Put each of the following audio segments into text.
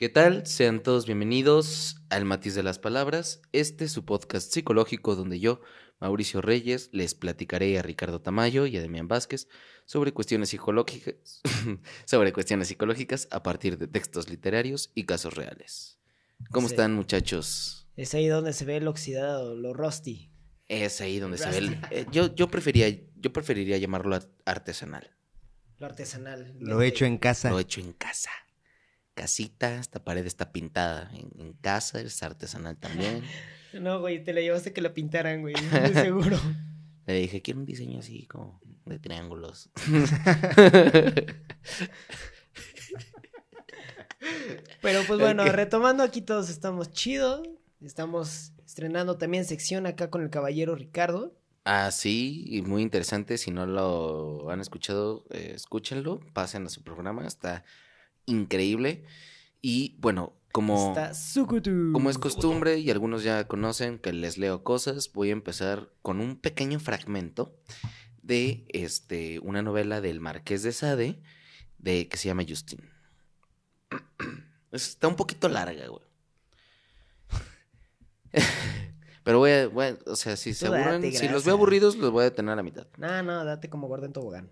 ¿Qué tal? Sean todos bienvenidos al Matiz de las Palabras. Este es su podcast psicológico donde yo, Mauricio Reyes, les platicaré a Ricardo Tamayo y a Demián Vázquez sobre cuestiones psicológicas, sobre cuestiones psicológicas a partir de textos literarios y casos reales. ¿Cómo Sí. están, muchachos? Es ahí donde se ve el oxidado, lo rusty. Es ahí donde se ve el... Eh, yo, yo, prefería, yo preferiría llamarlo artesanal. Lo artesanal. Lo hecho en casa. Lo hecho en casa. Casita, esta pared está pintada en, en casa, es artesanal también. No, güey, te la llevaste que la pintaran, güey. De seguro. Le dije, quiero un diseño así como de triángulos. Pero pues bueno, retomando aquí todos estamos chido. Estamos estrenando también sección acá con el caballero Ricardo. ah, sí, y muy interesante. Si no lo han escuchado, eh, escúchenlo, pasen a su programa, está increíble. Y bueno, como, Está como es costumbre y algunos ya conocen que les leo cosas, voy a empezar con un pequeño fragmento de este, una novela del Marqués de Sade de, que se llama Justin. Está un poquito larga, güey. Pero voy a, voy a- o sea, si se Tú date, aburren, si los veo aburridos, los voy a detener a la mitad. No, no, date como gordo en tobogán.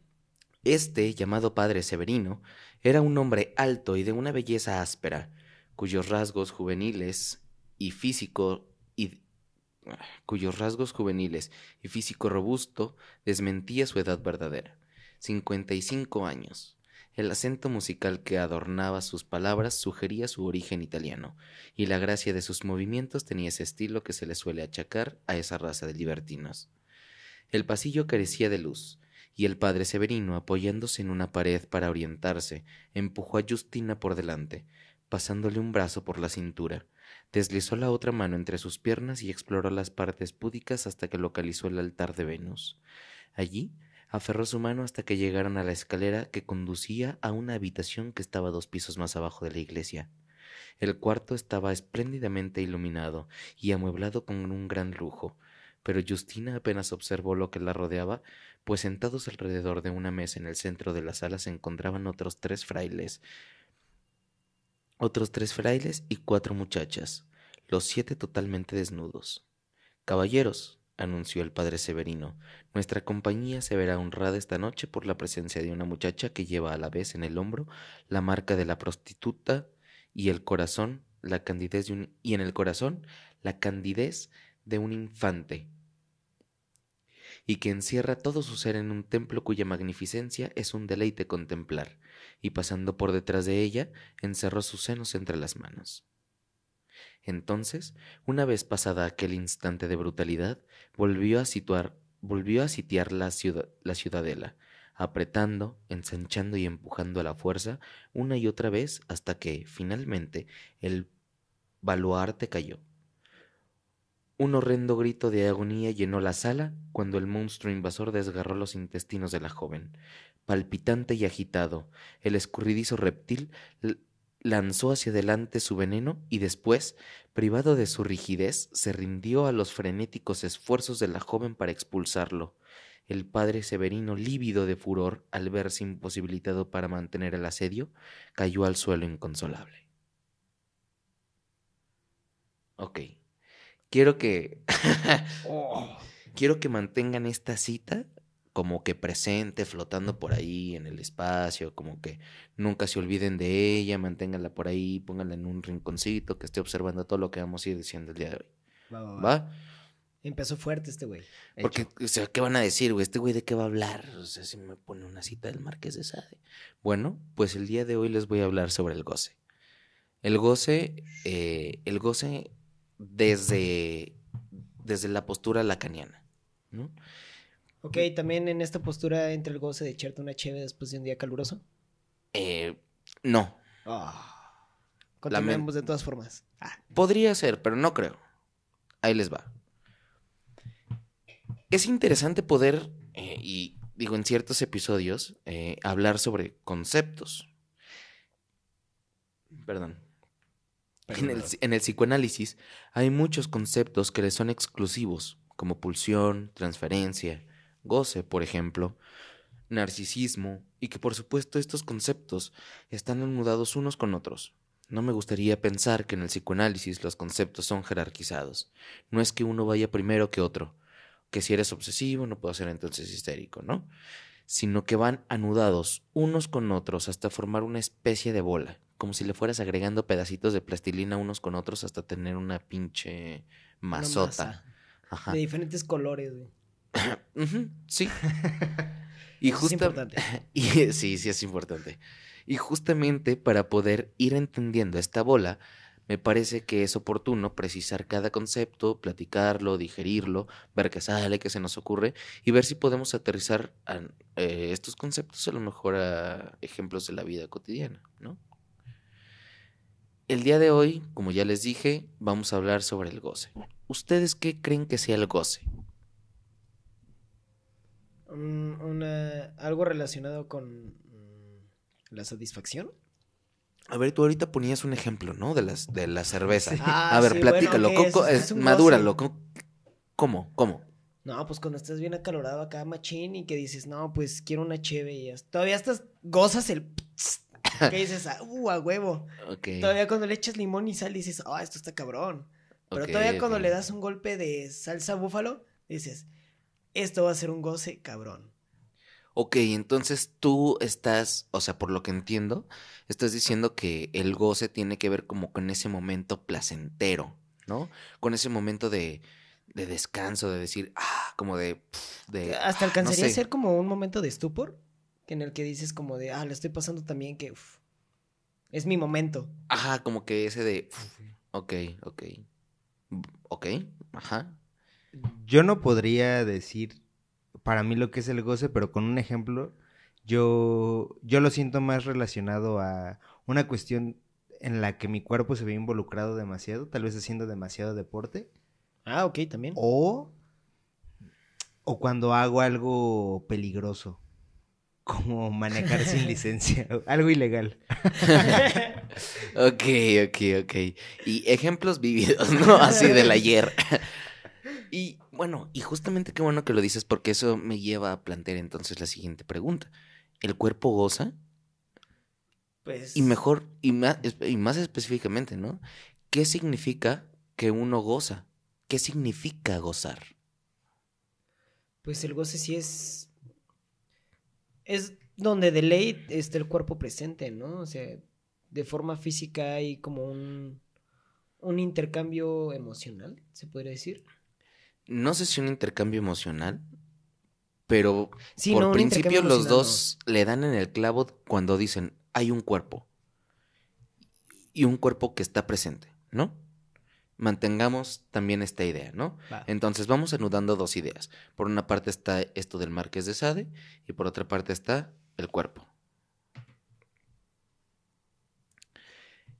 Este, llamado padre Severino, era un hombre alto y de una belleza áspera, cuyos rasgos juveniles y físico y cuyos rasgos juveniles y físico robusto desmentía su edad verdadera, 55 años. El acento musical que adornaba sus palabras sugería su origen italiano, y la gracia de sus movimientos tenía ese estilo que se le suele achacar a esa raza de libertinos. El pasillo carecía de luz, y el padre Severino, apoyándose en una pared para orientarse, empujó a Justina por delante, pasándole un brazo por la cintura. Deslizó la otra mano entre sus piernas y exploró las partes púdicas hasta que localizó el altar de Venus. Allí aferró su mano hasta que llegaron a la escalera que conducía a una habitación que estaba dos pisos más abajo de la iglesia. El cuarto estaba espléndidamente iluminado y amueblado con un gran lujo, pero Justina apenas observó lo que la rodeaba, pues sentados alrededor de una mesa en el centro de la sala se encontraban otros tres frailes, otros tres frailes y cuatro muchachas, los siete totalmente desnudos. Caballeros, anunció el padre Severino, nuestra compañía se verá honrada esta noche por la presencia de una muchacha que lleva a la vez en el hombro la marca de la prostituta y el corazón, la candidez de un, y en el corazón la candidez de un infante, y que encierra todo su ser en un templo cuya magnificencia es un deleite contemplar, y pasando por detrás de ella, encerró sus senos entre las manos. Entonces, una vez pasada aquel instante de brutalidad, volvió a situar, volvió a sitiar la, ciudad, la ciudadela, apretando, ensanchando y empujando a la fuerza una y otra vez hasta que, finalmente, el baluarte cayó. Un horrendo grito de agonía llenó la sala cuando el monstruo invasor desgarró los intestinos de la joven. Palpitante y agitado, el escurridizo reptil lanzó hacia adelante su veneno y después, privado de su rigidez, se rindió a los frenéticos esfuerzos de la joven para expulsarlo. El padre Severino, lívido de furor al verse imposibilitado para mantener el asedio, cayó al suelo inconsolable. Ok. Quiero que. Quiero que mantengan esta cita como que presente, flotando por ahí en el espacio, como que nunca se olviden de ella, manténganla por ahí, pónganla en un rinconcito, que esté observando todo lo que vamos a ir diciendo el día de hoy. Va, va, va. ¿Va? Empezó fuerte este güey. Porque, o sea, ¿qué van a decir, güey? ¿Este güey de qué va a hablar? O sea, si me pone una cita del Marqués de Sade. Bueno, pues el día de hoy les voy a hablar sobre el goce. El goce, eh, el goce desde, desde la postura lacaniana, ¿no? Ok, también en esta postura entra el goce de echarte una cheve después de un día caluroso. Eh, no, Continuemos de todas formas. Ah, podría ser, pero no creo. Ahí les va. Es interesante poder, eh, y digo en ciertos episodios, eh, hablar sobre conceptos. Perdón. En el, en el psicoanálisis hay muchos conceptos que le son exclusivos, como pulsión, transferencia, goce, por ejemplo, narcisismo, y que por supuesto estos conceptos están anudados unos con otros. No me gustaría pensar que en el psicoanálisis los conceptos son jerarquizados. No es que uno vaya primero que otro, que si eres obsesivo no puedo ser entonces histérico, ¿no? Sino que van anudados unos con otros hasta formar una especie de bola, como si le fueras agregando pedacitos de plastilina unos con otros hasta tener una pinche Una masota. masa Ajá. De diferentes colores, güey. Sí. y Eso es importante. y sí, sí es importante. Y justamente para poder ir entendiendo esta bola, me parece que es oportuno precisar cada concepto, platicarlo, digerirlo, ver qué sale, qué se nos ocurre y ver si podemos aterrizar a, eh, estos conceptos a lo mejor a ejemplos de la vida cotidiana, ¿no? El día de hoy, como ya les dije, vamos a hablar sobre el goce. ¿Ustedes qué creen que sea el goce? Una, algo relacionado con mm, la satisfacción. A ver, tú ahorita ponías un ejemplo, ¿no? De las de la cerveza. Sí. Ah, a ver, sí, platícalo. bueno, ¿qué es? un madúralo. ¿Cómo? ¿Cómo? No, pues cuando estás bien acalorado acá, machín, y que dices, no, pues quiero una cheve y ya- todavía estás, gozas el... que dices, ah, uh, a huevo. Todavía cuando le echas limón y sal dices, ah, esto está cabrón. Pero todavía cuando le das un golpe de salsa búfalo, dices, esto va a ser un goce cabrón. Ok, entonces tú estás, o sea, por lo que entiendo, estás diciendo que el goce tiene que ver como con ese momento placentero, ¿no? Con ese momento de, de descanso, de decir, ah, como de... Hasta ah, alcanzaría no a ser como un momento de estupor, que en el que dices como de, ah, le estoy pasando también que uf, es mi momento. Ajá, como que ese de... pf, ok, ok. Ok, ajá. Yo no podría decir para mí lo que es el goce, pero con un ejemplo, yo, yo lo siento más relacionado a una cuestión en la que mi cuerpo se ve involucrado demasiado, tal vez haciendo demasiado deporte, Ah, ok, también. o, o cuando hago algo peligroso, como manejar sin licencia, algo ilegal. Ok, ok, ok. Y ejemplos vividos, ¿no? Así del ayer. Y bueno, y justamente qué bueno que lo dices porque eso me lleva a plantear entonces la siguiente pregunta. ¿El cuerpo goza? Pues... Y mejor, y más, y más específicamente, ¿no? ¿Qué significa que uno goza? ¿Qué significa gozar? Pues el goce sí es. Es donde de ley está el cuerpo presente, ¿no? O sea, de forma física hay como un. un intercambio emocional, se podría decir. No sé si un intercambio emocional, pero Sí, por no, principio los dos le dan en el clavo cuando dicen hay un cuerpo y un cuerpo que está presente, ¿no? Mantengamos también esta idea, ¿no? Entonces vamos anudando dos ideas. Por una parte está esto del Marqués de Sade y por otra parte está el cuerpo.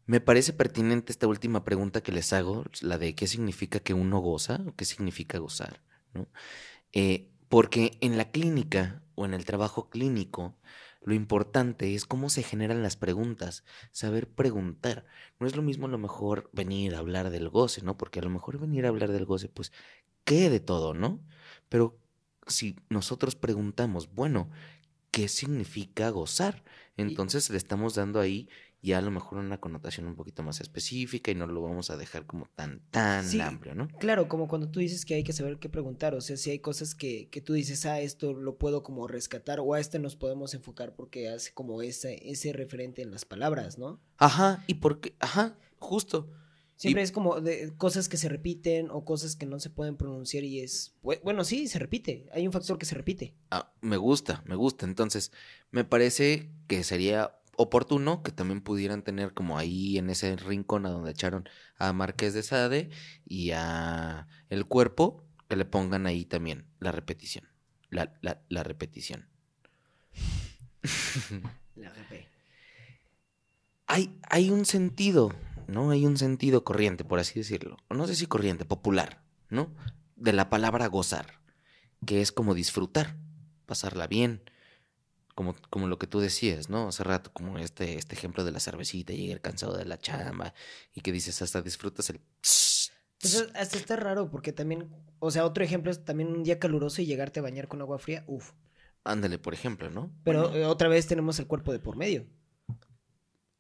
Me parece pertinente esta última pregunta que les hago, la de qué significa que uno goza o qué significa gozar, ¿no? Eh, porque en la clínica o en el trabajo clínico, lo importante es cómo se generan las preguntas, saber preguntar. No es lo mismo a lo mejor venir a hablar del goce, ¿no? Porque a lo mejor venir a hablar del goce, pues, ¿qué de todo, no? Pero si nosotros preguntamos, bueno, ¿qué significa gozar? Entonces le estamos dando ahí ya a lo mejor una connotación un poquito más específica y no lo vamos a dejar como tan, tan Sí. amplio, ¿no? Claro, como cuando tú dices que hay que saber qué preguntar, o sea, si hay cosas que, que tú dices, ah, esto lo puedo como rescatar, o a este nos podemos enfocar porque hace como ese, ese referente en las palabras, ¿no? Ajá, y porque, ajá, justo. Siempre Y- es como de cosas que se repiten o cosas que no se pueden pronunciar y es, bu- bueno, sí, se repite, hay un factor que se repite. Ah, me gusta, me gusta. Entonces, me parece que sería oportuno que también pudieran tener como ahí en ese rincón a donde echaron a Marqués de Sade y a El Cuerpo, que le pongan ahí también la repetición. La, la, la repetición. La hay, hay un sentido, ¿no? Hay un sentido corriente, por así decirlo. No sé si corriente, popular, ¿no? De la palabra gozar, que es como disfrutar, pasarla bien, como, como lo que tú decías, ¿no? Hace rato, como este, este ejemplo de la cervecita, llegar cansado de la chamba y que dices hasta disfrutas el... Pues hasta está raro porque también, o sea, otro ejemplo es también un día caluroso y llegarte a bañar con agua fría, uff. Ándale, por ejemplo, ¿no? Pero Bueno, eh, otra vez tenemos el cuerpo de por medio.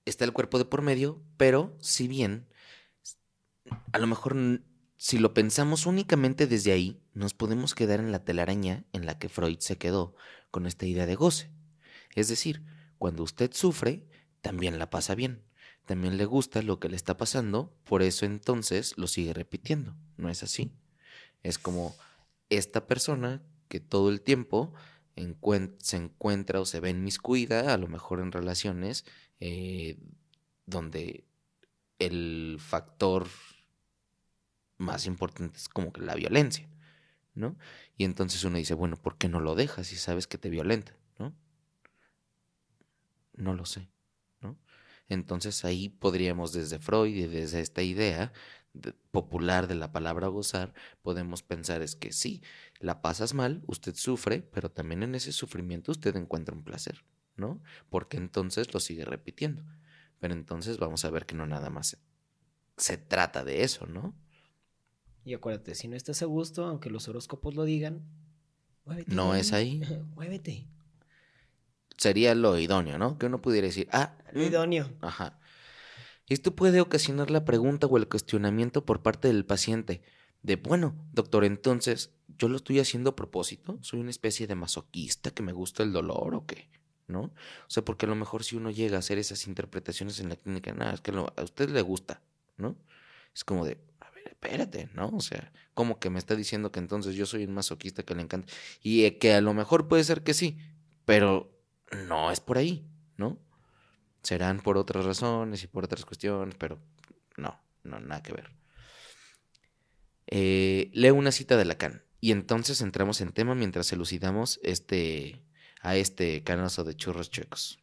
está el cuerpo de por medio, pero si bien, a lo mejor si lo pensamos únicamente desde ahí, nos podemos quedar en la telaraña en la que Freud se quedó con esta idea de goce. Es decir, cuando usted sufre, también la pasa bien. También le gusta lo que le está pasando, por eso entonces lo sigue repitiendo. ¿No es así? Es como esta persona que todo el tiempo se encuentra o se ve inmiscuida, a lo mejor en relaciones eh, donde el factor más importante es como que la violencia, ¿no? Y entonces uno dice, bueno, ¿por qué no lo dejas si sabes que te violenta, ¿no? Lo sé, ¿no? Entonces ahí podríamos desde Freud y desde esta idea de- popular de la palabra gozar, podemos pensar es que sí, la pasas mal, usted sufre, pero también en ese sufrimiento usted encuentra un placer, ¿no? Porque entonces lo sigue repitiendo. Pero entonces vamos a ver que no nada más se, se trata de eso, ¿no? Y acuérdate, si no estás a gusto, aunque los horóscopos lo digan, muévete. No es ahí. muévete. Sería lo idóneo, ¿no? Que uno pudiera decir, ah, Lo mm, idóneo. Ajá. Esto puede ocasionar la pregunta o el cuestionamiento por parte del paciente de, bueno, doctor, entonces, ¿yo lo estoy haciendo a propósito? ¿Soy una especie de masoquista que me gusta el dolor o qué? ¿No? O sea, porque a lo mejor si uno llega a hacer esas interpretaciones en la clínica, nada, es que lo- a usted le gusta, ¿no? Es como de, a ver, espérate, ¿no? O sea, como que me está diciendo que entonces yo soy un masoquista que le encanta. Y eh, que a lo mejor puede ser que sí, pero no es por ahí, ¿no? serán por otras razones y por otras cuestiones, pero no, no, nada que ver. Eh, leo una cita de Lacan y entonces entramos en tema mientras elucidamos este, a este canoso de churros chuecos.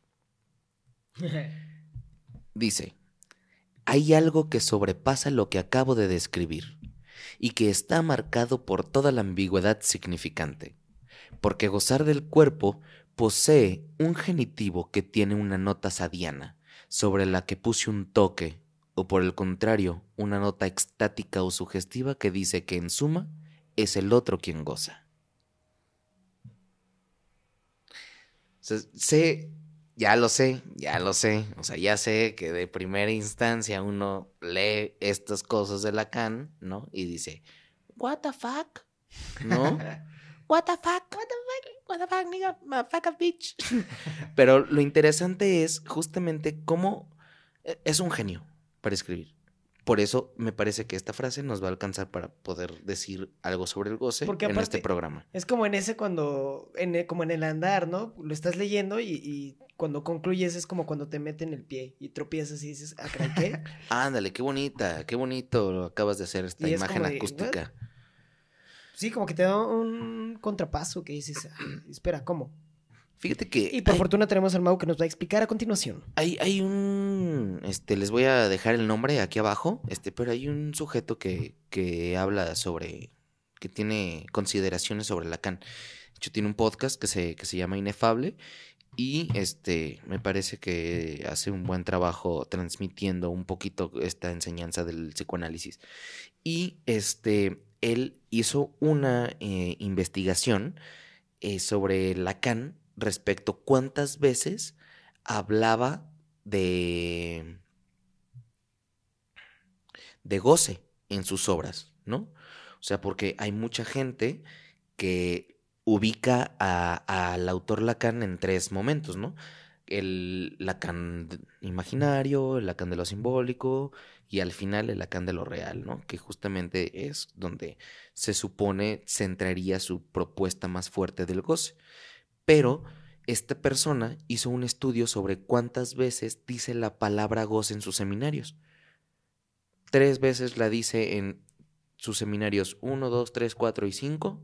Dice, hay algo que sobrepasa lo que acabo de describir y que está marcado por toda la ambigüedad significante, porque gozar del cuerpo posee un genitivo que tiene una nota sadiana, sobre la que puse un toque, o por el contrario, una nota extática o sugestiva que dice que en suma es el otro quien goza. O sea, sé, ya lo sé, ya lo sé, o sea, ya sé que de primera instancia uno lee estas cosas de Lacan, ¿no? Y dice, what the fuck, ¿no? What the fuck, what the fuck, what the fuck, nigga, motherfucker, bitch. Pero lo interesante es justamente cómo e- es un genio para escribir. Por eso me parece que esta frase nos va a alcanzar para poder decir algo sobre el goce Porque en este programa. Es como en ese cuando, en el- como en el andar, ¿no? Lo estás leyendo y, y cuando concluyes es como cuando te meten el pie y tropiezas y dices, ah, caray, ¿qué? Ándale, qué bonita, qué bonito lo acabas de hacer esta Y es imagen de, acústica. Sí, como que te da un contrapaso que dices, "Ah, espera, ¿cómo? Fíjate que Y por hay- fortuna tenemos al Mau que nos va a explicar a continuación. Hay, hay un, este, les voy a dejar el nombre aquí abajo, este, pero hay un sujeto que, que habla sobre, que tiene consideraciones sobre Lacan. De hecho, tiene un podcast que se, que se llama Inefable y, este, me parece que hace un buen trabajo transmitiendo un poquito esta enseñanza del psicoanálisis. Y, este, él hizo una eh, investigación eh, sobre Lacan respecto cuántas veces hablaba de de goce en sus obras, ¿no? O sea, porque hay mucha gente que ubica al autor Lacan en tres momentos, ¿no? El Lacan imaginario, el Lacan de lo simbólico y al final el Lacan de lo real, ¿no? Que justamente es donde se supone centraría su propuesta más fuerte del goce. Pero esta persona hizo un estudio sobre cuántas veces dice la palabra goce en sus seminarios. Tres veces la dice en sus seminarios 1, 2, 3, 4 y 5.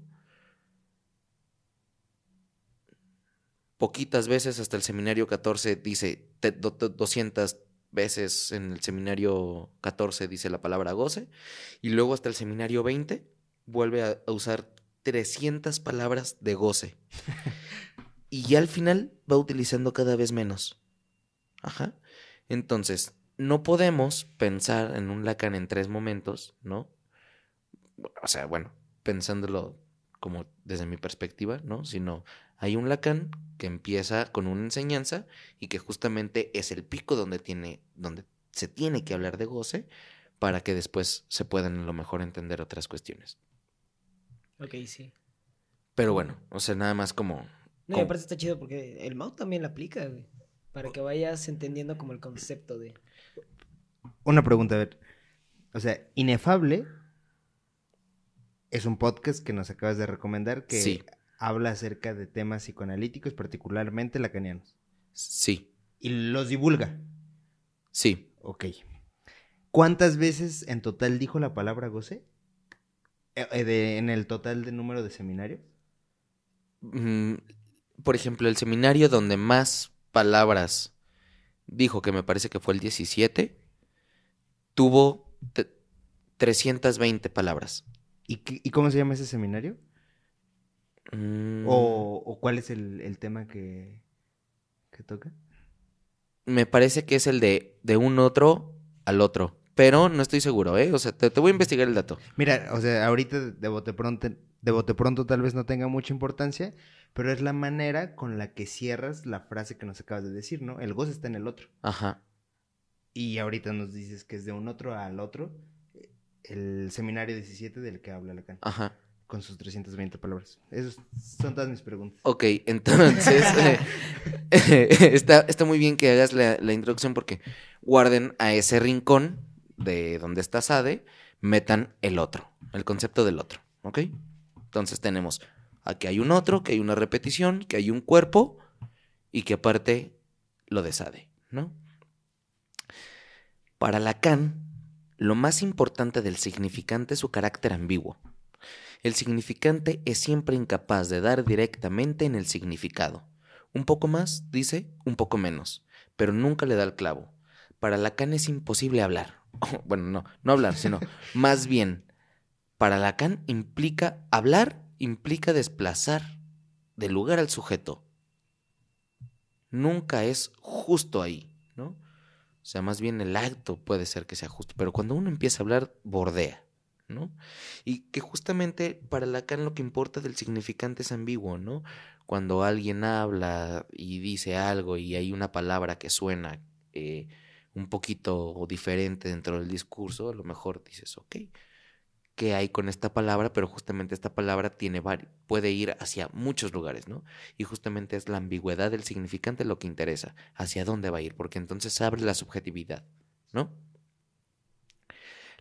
Poquitas veces hasta el seminario 14 dice te- do- do- 200 veces en el seminario 14 dice la palabra goce. Y luego hasta el seminario 20 vuelve a, a usar 300 palabras de goce. y ya al final va utilizando cada vez menos. Ajá. Entonces, no podemos pensar en un Lacan en tres momentos, ¿no? O sea, bueno, pensándolo como desde mi perspectiva, ¿no? Sino Hay un Lacan que empieza con una enseñanza y que justamente es el pico donde tiene, donde se tiene que hablar de goce para que después se puedan a lo mejor entender otras cuestiones. Ok, sí. Pero bueno, o sea, nada más como... No, y como- aparte está chido porque el Mau también la aplica, güey. Para que vayas entendiendo como el concepto de... Una pregunta, a ver. O sea, Inefable es un podcast que nos acabas de recomendar que Sí. Habla acerca de temas psicoanalíticos, particularmente lacanianos. Sí, Y los divulga. sí. Ok. ¿Cuántas veces en total dijo la palabra goce? Eh, eh, de- en el total de número de seminarios. Mm, por ejemplo, el seminario donde más palabras dijo, que me parece que fue el 17, tuvo te- 320 palabras. ¿Y, qué- y cómo se llama ese seminario? Mm, ¿O, o cuál es el, el tema que, que toca? Me parece que es el de, de un otro al otro, pero no estoy seguro, ¿eh? O sea, te, te voy a investigar el dato. Mira, o sea, ahorita de bote pronto, de bote pronto tal vez no tenga mucha importancia, pero es la manera con la que cierras la frase que nos acabas de decir, ¿no? El goce está en el otro. Ajá. Y ahorita nos dices que es de un otro al otro, el seminario 17 del que habla Lacan, Ajá. Con sus 320 palabras. Esas son todas mis preguntas. Ok, entonces eh, está, está muy bien que hagas la, la introducción porque guarden a ese rincón de donde está Sade, metan el otro, el concepto del otro, ¿ok? Entonces tenemos aquí hay un otro, que hay una repetición, que hay un cuerpo y que aparte lo de Sade, ¿no? Para Lacan, lo más importante del significante es su carácter ambiguo. El significante es siempre incapaz de dar directamente en el significado. Un poco más, dice, un poco menos, pero nunca le da el clavo. Para Lacan es imposible hablar. bueno, no, no hablar, sino más bien, para Lacan implica hablar, implica desplazar del lugar al sujeto. Nunca es justo ahí, ¿no? O sea, más bien el acto puede ser que sea justo, pero cuando uno empieza a hablar, bordea, Y que justamente para Lacan lo que importa del significante es ambiguo, ¿no? Cuando alguien habla y dice algo y hay una palabra que suena eh, un poquito diferente dentro del discurso, a lo mejor dices, ok, ¿qué hay con esta palabra? Pero justamente esta palabra tiene puede ir hacia muchos lugares, ¿no? Y justamente es la ambigüedad del significante lo que interesa, hacia dónde va a ir, porque entonces abre la subjetividad, ¿no?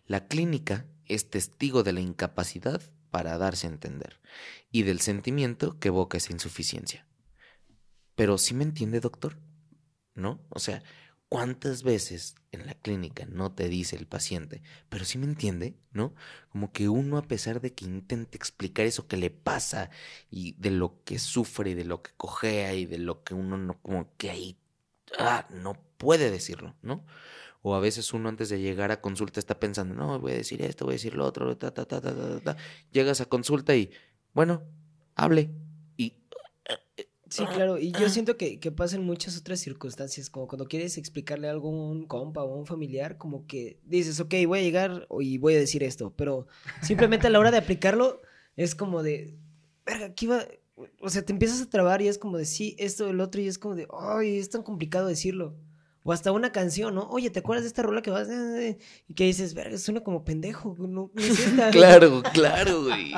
La clínica es testigo de la incapacidad para darse a entender y del sentimiento que evoca esa insuficiencia. Pero ¿sí me entiende, doctor? ¿No? O sea, ¿cuántas veces en la clínica no te dice el paciente, pero sí me entiende, ¿no? Como que uno a pesar de que intente explicar eso que le pasa y de lo que sufre y de lo que cojea y de lo que uno no como que ahí ah, no puede decirlo, ¿no? O a veces uno antes de llegar a consulta está pensando, no, voy a decir esto, voy a decir lo otro, ta, ta, ta, ta, ta, ta, ta. Llegas a consulta y, bueno, hable. Y Sí, claro, y yo siento que, que pasa en muchas otras circunstancias, como cuando quieres explicarle algo a un compa o a un familiar, como que dices, ok, voy a llegar y voy a decir esto, pero simplemente a la hora de aplicarlo es como de, verga, aquí va, o sea, te empiezas a trabar y es como de, sí, esto, el otro, y es como de, ay, es tan complicado decirlo. O hasta una canción, ¿no? Oye, ¿te acuerdas de esta rola que vas? Y que dices, verga, suena como pendejo, no, no es esta". claro, claro, güey.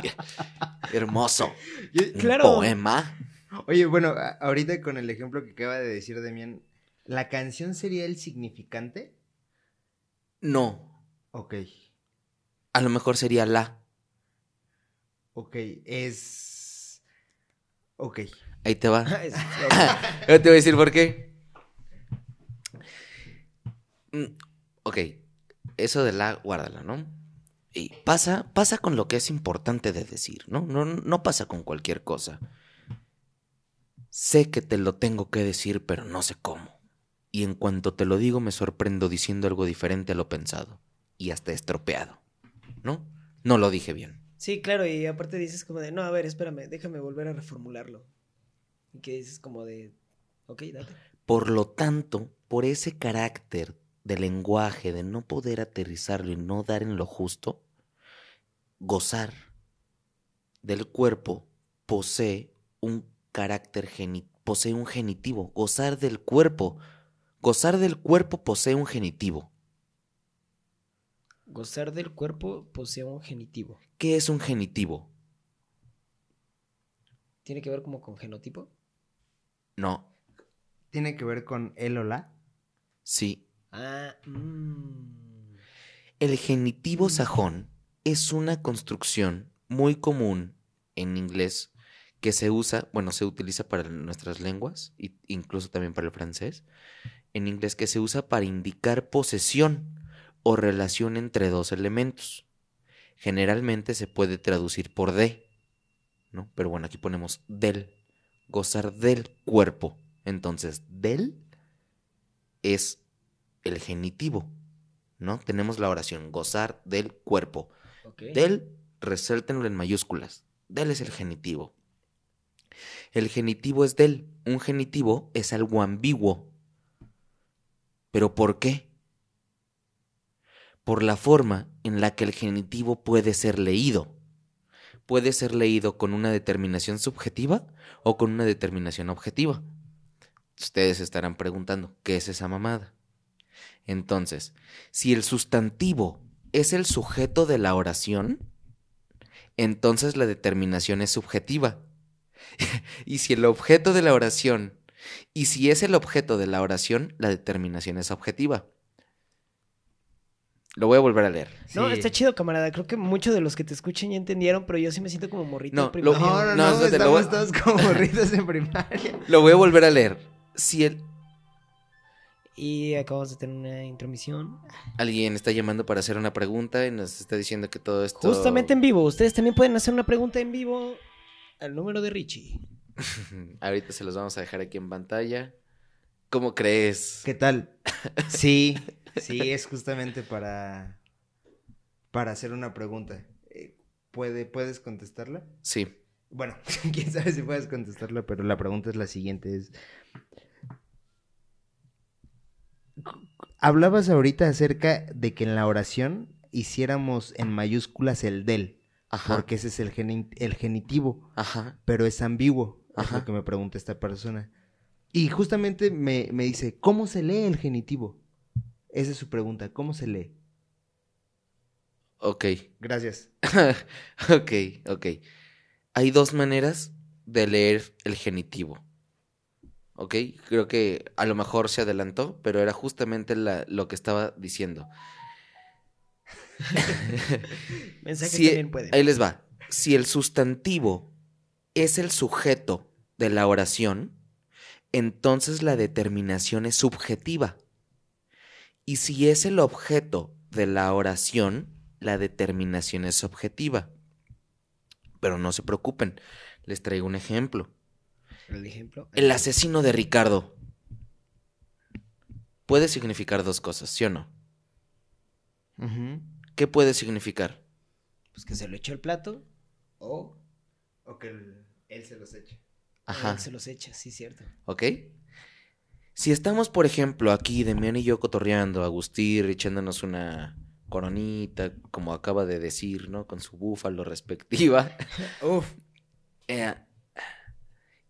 Hermoso. Un Claro. poema. Oye, bueno, ahorita con el ejemplo que acaba de decir Demián, ¿la canción sería el significante? No. Ok, A lo mejor sería la. ok, es... Ok. Ahí te va. Yo te voy a decir por qué. Mm, Ok, eso de la, guárdala, ¿no? Y pasa, pasa con lo que es importante de decir, ¿no? No, no pasa con cualquier cosa. Sé que te lo tengo que decir, pero no sé cómo. Y en cuanto te lo digo, me sorprendo diciendo algo diferente a lo pensado. Y hasta estropeado. ¿No? No lo dije bien. Sí, claro, y aparte dices como de, no, a ver, espérame, déjame volver a reformularlo. Y que dices como de, ok, date. Por lo tanto, por ese carácter de lenguaje, de no poder aterrizarlo y no dar en lo justo, gozar del cuerpo posee un carácter geni posee un genitivo. Gozar del cuerpo. Gozar del cuerpo posee un genitivo. Gozar del cuerpo posee un genitivo. ¿Qué es un genitivo? ¿Tiene que ver como con genotipo? No, ¿Tiene que ver con él o la? sí. Ah, mm. El genitivo sajón es una construcción muy común en inglés que se usa, bueno, se utiliza para nuestras lenguas, e incluso también para el francés, en inglés que se usa para indicar posesión o relación entre dos elementos. Generalmente se puede traducir por de, ¿no? Pero bueno, aquí ponemos del, gozar del cuerpo. Entonces, del es el genitivo, ¿no? Tenemos la oración, gozar del cuerpo. Del, reséltenlo en mayúsculas. Del es el genitivo. El genitivo es del. Un genitivo es algo ambiguo. ¿Pero por qué? Por la forma en la que el genitivo puede ser leído. Puede ser leído con una determinación subjetiva o con una determinación objetiva. Ustedes estarán preguntando, ¿qué es esa mamada? Entonces, si el sustantivo es el sujeto de la oración, entonces la determinación es subjetiva. y si el objeto de la oración, y si es el objeto de la oración, la determinación es objetiva. Lo voy a volver a leer. No, Sí. está chido, camarada. Creo que muchos de los que te escuchen ya entendieron, pero yo sí me siento como morrito. No, de primaria. lo- No, no, No, no, espérate, lo voy- estamos todos como morritos en primaria. Lo voy a volver a leer. Si el... Y acabamos de tener una intromisión. alguien está llamando para hacer una pregunta y nos está diciendo que todo esto... Justamente en vivo. Ustedes también pueden hacer una pregunta en vivo al número de Richie. Ahorita se los vamos a dejar aquí en pantalla. ¿Cómo crees? ¿Qué tal? Sí, sí, es justamente para, para hacer una pregunta. Eh, ¿Puede, ¿Puedes contestarla? Sí. Bueno, quién sabe si puedes contestarla, pero la pregunta es la siguiente. Es... Hablabas ahorita acerca de que en la oración hiciéramos en mayúsculas el del, Ajá. porque ese es el, geni- el genitivo, Ajá. pero es ambiguo, es lo que me pregunta esta persona. Y justamente me, me dice, ¿cómo se lee el genitivo? Esa es su pregunta, ¿cómo se lee? Ok. Gracias. ok, ok. Hay dos maneras de leer el genitivo. Ok, creo que a lo mejor se adelantó, pero era justamente la- lo que estaba diciendo. Mensajes Si- también pueden. Ahí les va. Si el sustantivo es el sujeto de la oración, entonces la determinación es subjetiva. Y si es el objeto de la oración, la determinación es objetiva. Pero no se preocupen, les traigo un ejemplo. El ejemplo. El asesino de Ricardo puede significar dos cosas, ¿sí o no? ¿Qué puede significar? Pues que se lo echó el plato. O O que él, él se los eche. Ajá. él se los echa, sí, cierto. ¿Ok? Si estamos, por ejemplo, aquí, Demián y yo cotorreando, Agustín echándonos una coronita, como acaba de decir, ¿no? Con su búfalo respectiva. Uf. eh,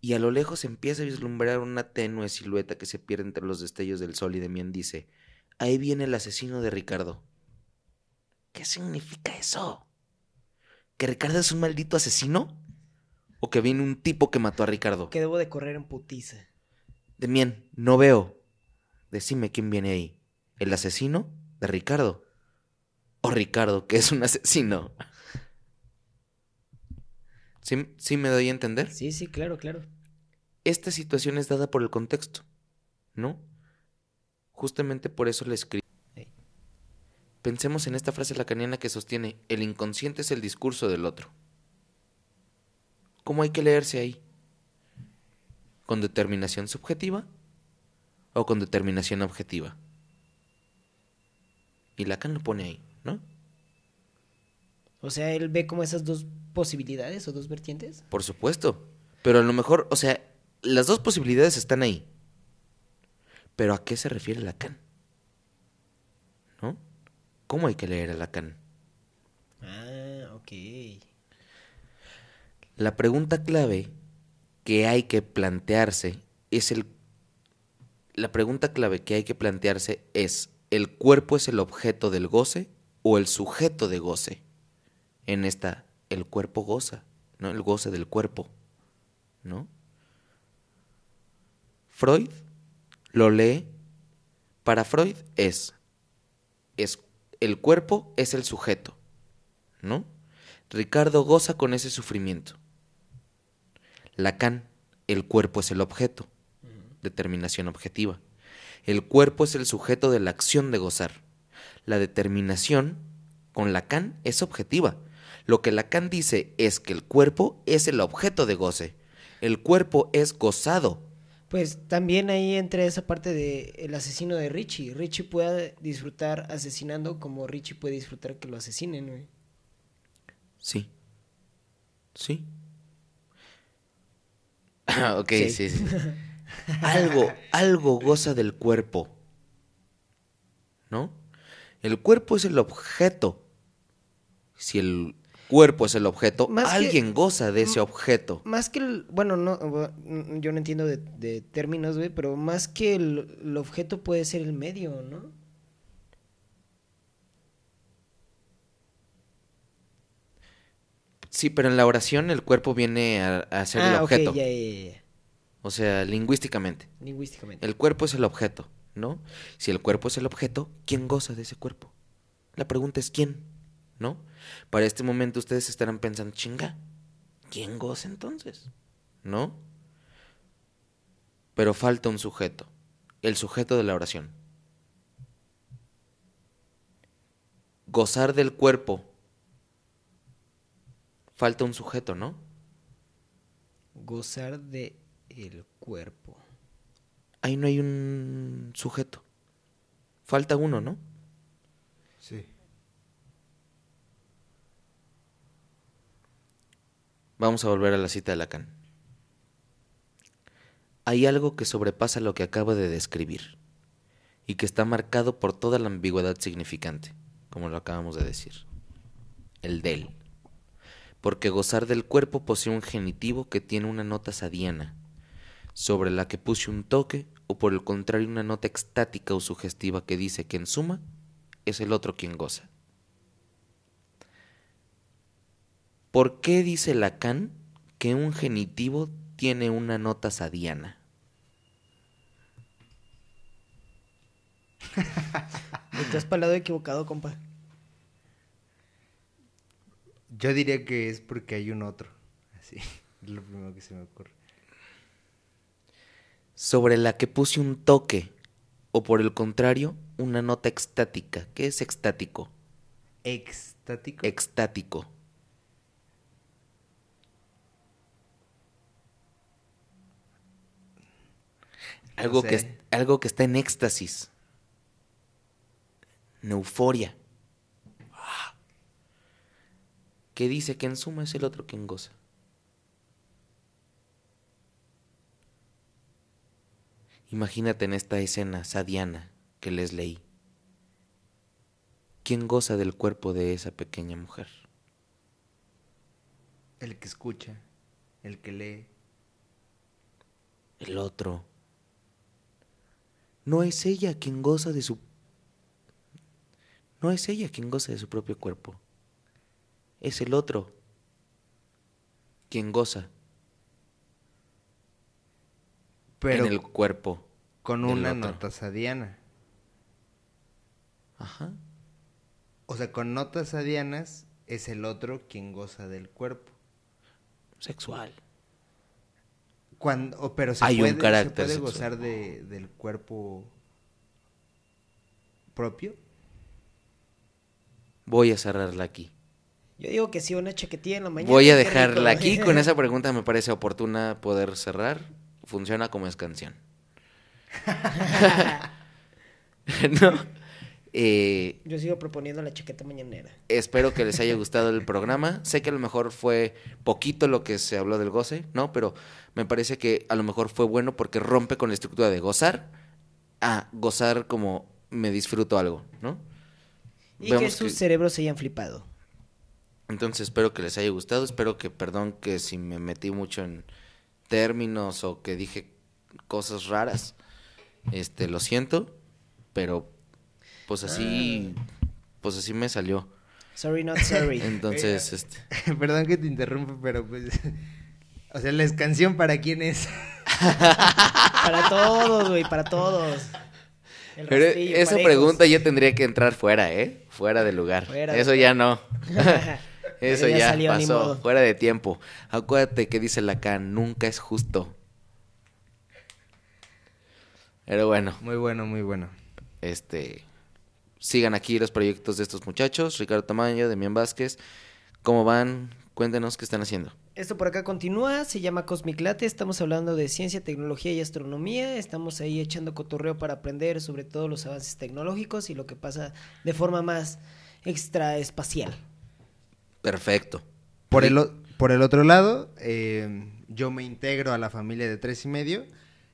y a lo lejos empieza a vislumbrar una tenue silueta que se pierde entre los destellos del sol y Demián dice, ahí viene el asesino de Ricardo. ¿Qué significa eso? ¿Que Ricardo es un maldito asesino? ¿O que viene un tipo que mató a Ricardo? Que debo de correr en putiza. Demián, no veo. Decime quién viene ahí. ¿El asesino de Ricardo? ¿O Ricardo, que es un asesino? ¿Sí, sí me doy a entender? Sí, sí, claro, claro. Esta situación es dada por el contexto, ¿no? Justamente por eso la escribí. Pensemos en esta frase lacaniana que sostiene, el inconsciente es el discurso del otro. ¿Cómo hay que leerse ahí? ¿Con determinación subjetiva o con determinación objetiva? Y Lacan lo pone ahí, ¿no? O sea, él ve como esas dos posibilidades o dos vertientes. Por supuesto. Pero a lo mejor, o sea, las dos posibilidades están ahí. Pero ¿a qué se refiere Lacan? ¿No? ¿Cómo hay que leer a Lacan? Ah, ok. La pregunta clave que hay que plantearse es el... La pregunta clave que hay que plantearse es, ¿el cuerpo es el objeto del goce o el sujeto de goce? En esta, el cuerpo goza, ¿no? El goce del cuerpo, ¿no? Freud lo lee. Para Freud es, es el cuerpo es el sujeto, ¿no? Ricardo goza con ese sufrimiento. Lacan, el cuerpo es el objeto. Determinación objetiva. El cuerpo es el sujeto de la acción de gozar. La determinación con Lacan es objetiva. Lo que Lacan dice es que el cuerpo es el objeto de goce. El cuerpo es gozado. Pues también ahí entra esa parte de el asesino de Richie. Richie puede disfrutar asesinando como Richie puede disfrutar que lo asesinen, güey. Sí. Sí. ok, sí, Sí. sí. algo, algo goza del cuerpo. ¿No? El cuerpo es el objeto. Si el cuerpo es el objeto, Más que- alguien goza de ese objeto. Más que el, bueno, no, bu- yo no entiendo de, de términos, güey, pero más que el, el objeto puede ser el medio, ¿no? Sí, pero en la oración el cuerpo viene a, a ser el ah, objeto. ok, ya, ya, ya, O sea, lingüísticamente. lingüísticamente. El cuerpo es el objeto, ¿no? Si el cuerpo es el objeto, ¿quién goza de ese cuerpo? La pregunta es ¿quién? ¿No? Para este momento ustedes estarán pensando, chinga, ¿quién goza entonces? ¿No? Pero falta un sujeto, el sujeto de la oración. Gozar del cuerpo. Falta un sujeto, ¿no? Gozar de el cuerpo. Ahí no hay un sujeto. Falta uno, ¿no? Vamos a volver a la cita de Lacan. Hay algo que sobrepasa lo que acabo de describir y que está marcado por toda la ambigüedad significante, como lo acabamos de decir. El del. Porque gozar del cuerpo posee un genitivo que tiene una nota sadiana, sobre la que puse un toque, o por el contrario una nota extática o sugestiva que dice que en suma es el otro quien goza. ¿Por qué dice Lacan que un genitivo tiene una nota sadiana? Estás para el lado equivocado, compa. Yo diría que es porque hay un otro. Así. Es lo primero que se me ocurre. Sobre la que puse un toque, o por el contrario, una nota extática. ¿Qué es extático? Extático. Extático. Algo, que, algo que está en éxtasis. En euforia. Ah. Que dice que en suma es el otro quien goza. Imagínate en esta escena sadiana que les leí. ¿Quién goza del cuerpo de esa pequeña mujer? El que escucha. El que lee. El otro. No es ella quien goza de su... No es ella quien goza de su propio cuerpo. Es el otro quien goza Pero en el cuerpo. con una nota sadiana. Ajá. O sea, con notas sadianas es el otro quien goza del cuerpo. Sexual. Cuando, o- pero se Hay un puede, se carácter puede gozar de, del cuerpo propio. Voy a cerrarla aquí. Yo digo que sí, una chaquetilla en la mañana. Voy a dejarla aquí. Con esa pregunta me parece oportuna poder cerrar. Funciona como es canción. no. Eh, Yo sigo proponiendo la chaqueta mañanera. Espero que les haya gustado el programa. Sé que a lo mejor fue poquito lo que se habló del goce, ¿no? Pero me parece que a lo mejor fue bueno porque rompe con la estructura de gozar a gozar como me disfruto algo, ¿no? Y que sus que- cerebros se hayan flipado. Entonces espero que les haya gustado. Espero que, perdón, que si me metí mucho en términos o que dije cosas raras, este, lo siento, pero pues así, pues así me salió. Sorry, not sorry. Entonces, este, Perdón que te interrumpa, pero pues... O sea, la canción para quién es. para todos, güey, para todos. El pero esa parejos. pregunta ya tendría que entrar fuera, ¿eh? Fuera de lugar. Fuera de Eso ya no. Eso ya ya, salió, ni pasó, fuera de tiempo. Acuérdate que dice Lacan, nunca es justo. Pero bueno, Muy bueno, muy bueno. este sigan aquí los proyectos de estos muchachos, Ricardo Tamayo, Demián Vázquez. ¿Cómo van? Cuéntenos qué están haciendo. Esto por acá continúa, se llama Cosmic Latte, estamos hablando de ciencia, tecnología y astronomía, estamos ahí echando cotorreo para aprender sobre todo los avances tecnológicos y lo que pasa de forma más extraespacial. Perfecto. Por el, o- por el otro lado, eh, yo me integro a la familia de tres y medio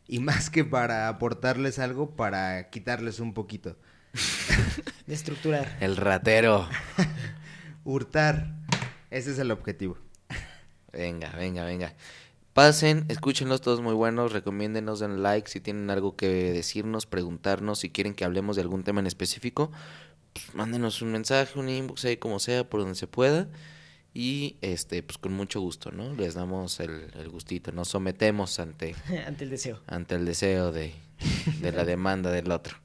y más que para aportarles algo, para quitarles un poquito. De estructurar. El ratero. Hurtar. Ese es el objetivo. Venga, venga, venga. Pasen, escúchenlos todos muy buenos, recomiéndenos, den like si tienen algo que decirnos, preguntarnos, si quieren que hablemos de algún tema en específico, pues, mándenos un mensaje, un inbox, ahí como sea, por donde se pueda. Y este, pues con mucho gusto, ¿no? Les damos el, el gustito, nos sometemos ante, ante el deseo. ante el deseo de, de la demanda del otro.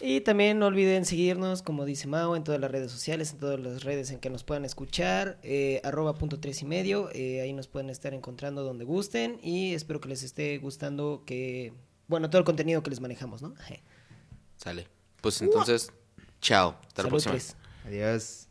Y también no olviden seguirnos, como dice Mao, en todas las redes sociales, en todas las redes en que nos puedan escuchar, eh, arroba punto tres y medio, eh, ahí nos pueden estar encontrando donde gusten y espero que les esté gustando que, bueno, todo el contenido que les manejamos, ¿no? Sale. Pues entonces, chao. Hasta la Salud, próxima. tres. Adiós.